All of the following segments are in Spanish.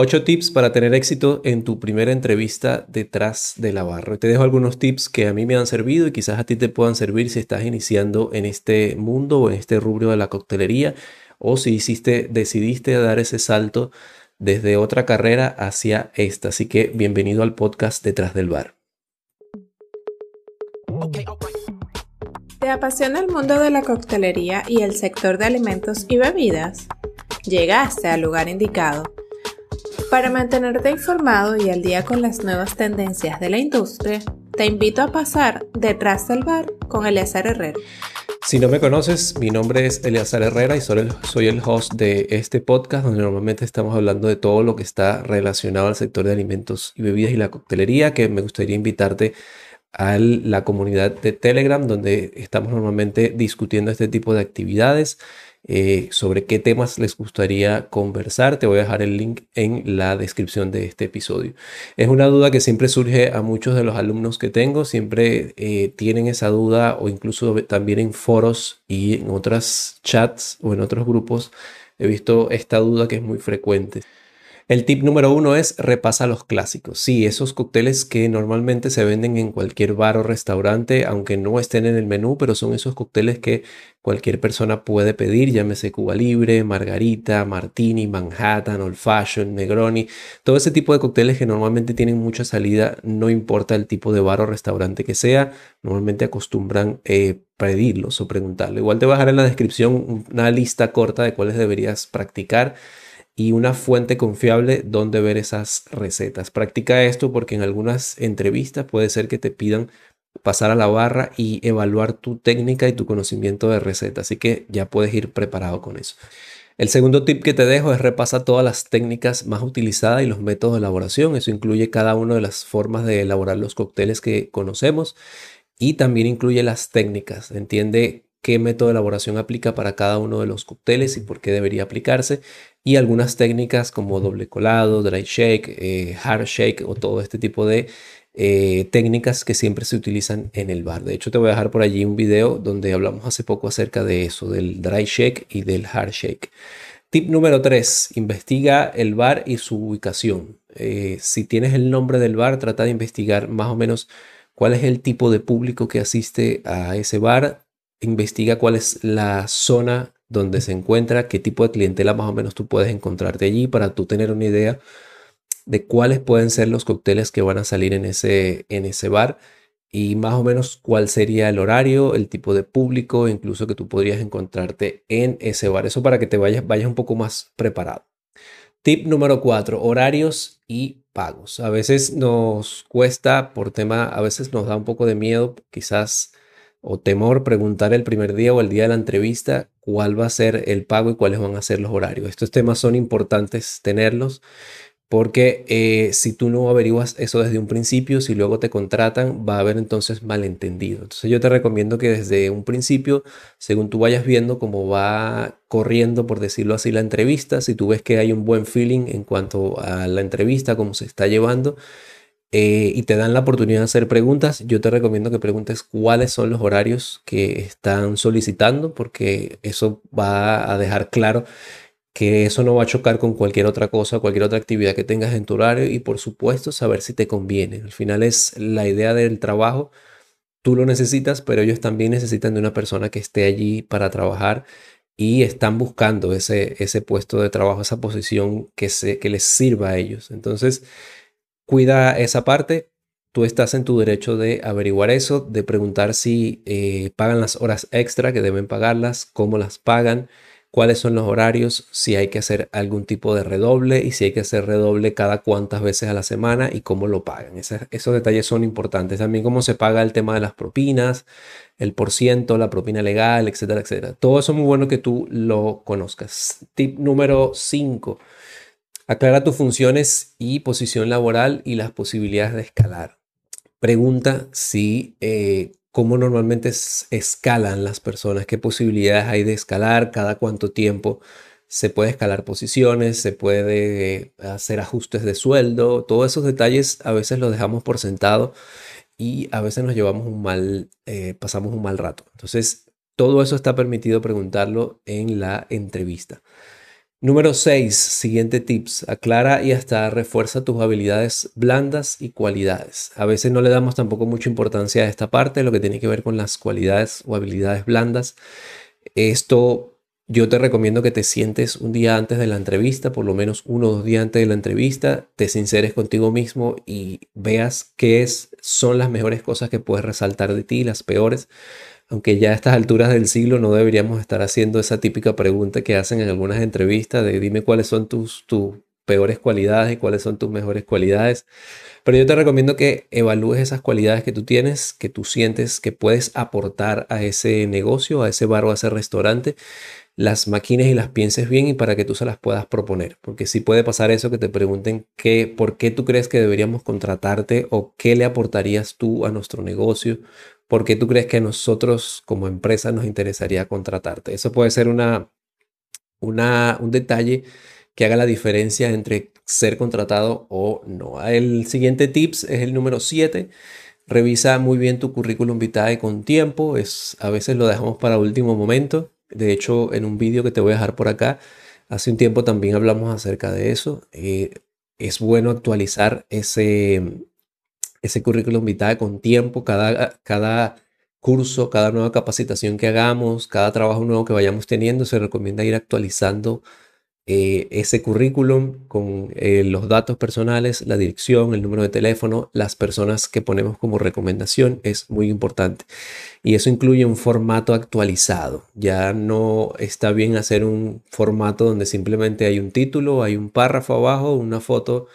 Ocho tips para tener éxito en tu primera entrevista detrás de la barra. Te dejo algunos tips que a mí me han servido y quizás a ti te puedan servir si estás iniciando en este mundo o en este rubro de la coctelería o si hiciste, decidiste dar ese salto desde otra carrera hacia esta. Así que bienvenido al podcast Detrás del Bar. ¿Te apasiona el mundo de la coctelería y el sector de alimentos y bebidas? Llegaste al lugar indicado para mantenerte informado y al día con las nuevas tendencias de la industria, te invito a pasar detrás del bar con Eleazar Herrera. Si no me conoces, mi nombre es Eleazar Herrera y soy el, soy el host de este podcast donde normalmente estamos hablando de todo lo que está relacionado al sector de alimentos y bebidas y la coctelería, que me gustaría invitarte a la comunidad de Telegram donde estamos normalmente discutiendo este tipo de actividades eh, sobre qué temas les gustaría conversar. Te voy a dejar el link en la descripción de este episodio. Es una duda que siempre surge a muchos de los alumnos que tengo, siempre eh, tienen esa duda o incluso también en foros y en otras chats o en otros grupos. He visto esta duda que es muy frecuente. El tip número uno es repasa los clásicos. Sí, esos cócteles que normalmente se venden en cualquier bar o restaurante, aunque no estén en el menú, pero son esos cócteles que cualquier persona puede pedir, llámese Cuba Libre, Margarita, Martini, Manhattan, Old Fashion, Negroni, todo ese tipo de cócteles que normalmente tienen mucha salida, no importa el tipo de bar o restaurante que sea, normalmente acostumbran eh, pedirlos o preguntarlo. Igual te dejar en la descripción una lista corta de cuáles deberías practicar y una fuente confiable donde ver esas recetas. Practica esto porque en algunas entrevistas puede ser que te pidan pasar a la barra y evaluar tu técnica y tu conocimiento de recetas. Así que ya puedes ir preparado con eso. El segundo tip que te dejo es repasa todas las técnicas más utilizadas y los métodos de elaboración. Eso incluye cada una de las formas de elaborar los cócteles que conocemos y también incluye las técnicas. Entiende qué método de elaboración aplica para cada uno de los cócteles y por qué debería aplicarse y algunas técnicas como doble colado, dry shake, eh, hard shake o todo este tipo de eh, técnicas que siempre se utilizan en el bar. De hecho, te voy a dejar por allí un video donde hablamos hace poco acerca de eso, del dry shake y del hard shake. Tip número 3, investiga el bar y su ubicación. Eh, si tienes el nombre del bar, trata de investigar más o menos cuál es el tipo de público que asiste a ese bar. Investiga cuál es la zona donde se encuentra, qué tipo de clientela más o menos tú puedes encontrarte allí para tú tener una idea de cuáles pueden ser los cócteles que van a salir en ese, en ese bar y más o menos cuál sería el horario, el tipo de público, incluso que tú podrías encontrarte en ese bar. Eso para que te vayas, vayas un poco más preparado. Tip número 4, horarios y pagos. A veces nos cuesta por tema, a veces nos da un poco de miedo, quizás o temor preguntar el primer día o el día de la entrevista cuál va a ser el pago y cuáles van a ser los horarios. Estos temas son importantes tenerlos porque eh, si tú no averiguas eso desde un principio, si luego te contratan, va a haber entonces malentendido. Entonces yo te recomiendo que desde un principio, según tú vayas viendo cómo va corriendo, por decirlo así, la entrevista, si tú ves que hay un buen feeling en cuanto a la entrevista, cómo se está llevando, eh, y te dan la oportunidad de hacer preguntas, yo te recomiendo que preguntes cuáles son los horarios que están solicitando, porque eso va a dejar claro que eso no va a chocar con cualquier otra cosa, cualquier otra actividad que tengas en tu horario y por supuesto saber si te conviene. Al final es la idea del trabajo, tú lo necesitas, pero ellos también necesitan de una persona que esté allí para trabajar y están buscando ese, ese puesto de trabajo, esa posición que, se, que les sirva a ellos. Entonces, Cuida esa parte. Tú estás en tu derecho de averiguar eso, de preguntar si eh, pagan las horas extra que deben pagarlas, cómo las pagan, cuáles son los horarios, si hay que hacer algún tipo de redoble y si hay que hacer redoble cada cuántas veces a la semana y cómo lo pagan. esos detalles son importantes. También cómo se paga el tema de las propinas, el por ciento, la propina legal, etcétera, etcétera. Todo eso es muy bueno que tú lo conozcas. Tip número 5 Aclara tus funciones y posición laboral y las posibilidades de escalar. Pregunta si eh, cómo normalmente escalan las personas, qué posibilidades hay de escalar, cada cuánto tiempo se puede escalar posiciones, se puede hacer ajustes de sueldo, todos esos detalles a veces los dejamos por sentado y a veces nos llevamos un mal, eh, pasamos un mal rato. Entonces, todo eso está permitido preguntarlo en la entrevista. Número 6, siguiente tips. Aclara y hasta refuerza tus habilidades blandas y cualidades. A veces no le damos tampoco mucha importancia a esta parte, lo que tiene que ver con las cualidades o habilidades blandas. Esto yo te recomiendo que te sientes un día antes de la entrevista, por lo menos uno o dos días antes de la entrevista, te sinceres contigo mismo y veas qué es, son las mejores cosas que puedes resaltar de ti, las peores aunque ya a estas alturas del siglo no deberíamos estar haciendo esa típica pregunta que hacen en algunas entrevistas de dime cuáles son tus, tus peores cualidades y cuáles son tus mejores cualidades. Pero yo te recomiendo que evalúes esas cualidades que tú tienes, que tú sientes que puedes aportar a ese negocio, a ese bar o a ese restaurante, las maquines y las pienses bien y para que tú se las puedas proponer. Porque si puede pasar eso, que te pregunten qué, por qué tú crees que deberíamos contratarte o qué le aportarías tú a nuestro negocio ¿por qué tú crees que nosotros como empresa nos interesaría contratarte? Eso puede ser una, una, un detalle que haga la diferencia entre ser contratado o no. El siguiente tips es el número 7. Revisa muy bien tu currículum vitae con tiempo. Es, a veces lo dejamos para último momento. De hecho, en un vídeo que te voy a dejar por acá, hace un tiempo también hablamos acerca de eso. Eh, es bueno actualizar ese, ese currículum vitae con tiempo, cada, cada curso, cada nueva capacitación que hagamos, cada trabajo nuevo que vayamos teniendo, se recomienda ir actualizando eh, ese currículum con eh, los datos personales, la dirección, el número de teléfono, las personas que ponemos como recomendación, es muy importante. Y eso incluye un formato actualizado. Ya no está bien hacer un formato donde simplemente hay un título, hay un párrafo abajo, una foto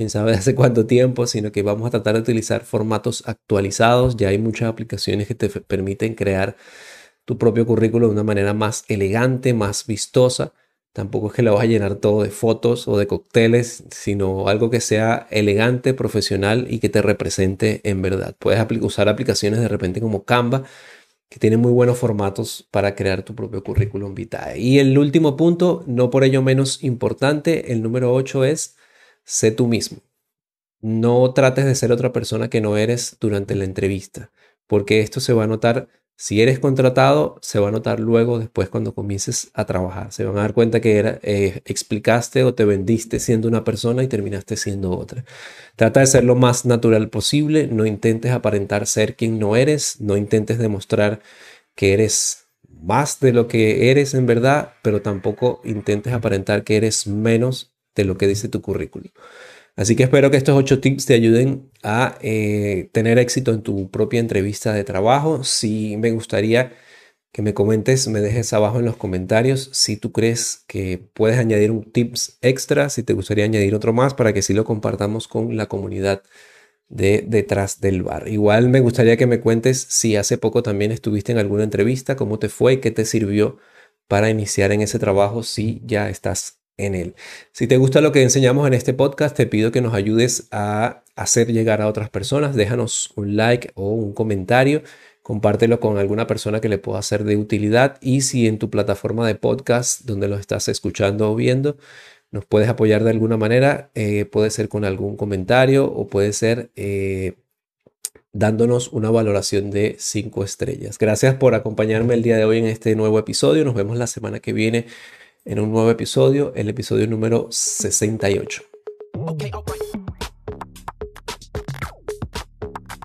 quién sabe hace cuánto tiempo, sino que vamos a tratar de utilizar formatos actualizados. Ya hay muchas aplicaciones que te permiten crear tu propio currículo de una manera más elegante, más vistosa. Tampoco es que lo vas a llenar todo de fotos o de cócteles, sino algo que sea elegante, profesional y que te represente en verdad. Puedes usar aplicaciones de repente como Canva, que tienen muy buenos formatos para crear tu propio currículum vitae. Y el último punto, no por ello menos importante, el número 8 es sé tú mismo. No trates de ser otra persona que no eres durante la entrevista, porque esto se va a notar, si eres contratado, se va a notar luego, después cuando comiences a trabajar. Se van a dar cuenta que era, eh, explicaste o te vendiste siendo una persona y terminaste siendo otra. Trata de ser lo más natural posible, no intentes aparentar ser quien no eres, no intentes demostrar que eres más de lo que eres en verdad, pero tampoco intentes aparentar que eres menos de lo que dice tu currículum. Así que espero que estos ocho tips te ayuden a eh, tener éxito en tu propia entrevista de trabajo. Si me gustaría que me comentes, me dejes abajo en los comentarios si tú crees que puedes añadir un tips extra, si te gustaría añadir otro más para que sí lo compartamos con la comunidad de detrás del bar. Igual me gustaría que me cuentes si hace poco también estuviste en alguna entrevista, cómo te fue y qué te sirvió para iniciar en ese trabajo si ya estás en él. Si te gusta lo que enseñamos en este podcast, te pido que nos ayudes a hacer llegar a otras personas. Déjanos un like o un comentario. Compártelo con alguna persona que le pueda ser de utilidad. Y si en tu plataforma de podcast donde lo estás escuchando o viendo, nos puedes apoyar de alguna manera, eh, puede ser con algún comentario o puede ser eh, dándonos una valoración de 5 estrellas. Gracias por acompañarme el día de hoy en este nuevo episodio. Nos vemos la semana que viene en un nuevo episodio, el episodio número 68. Okay,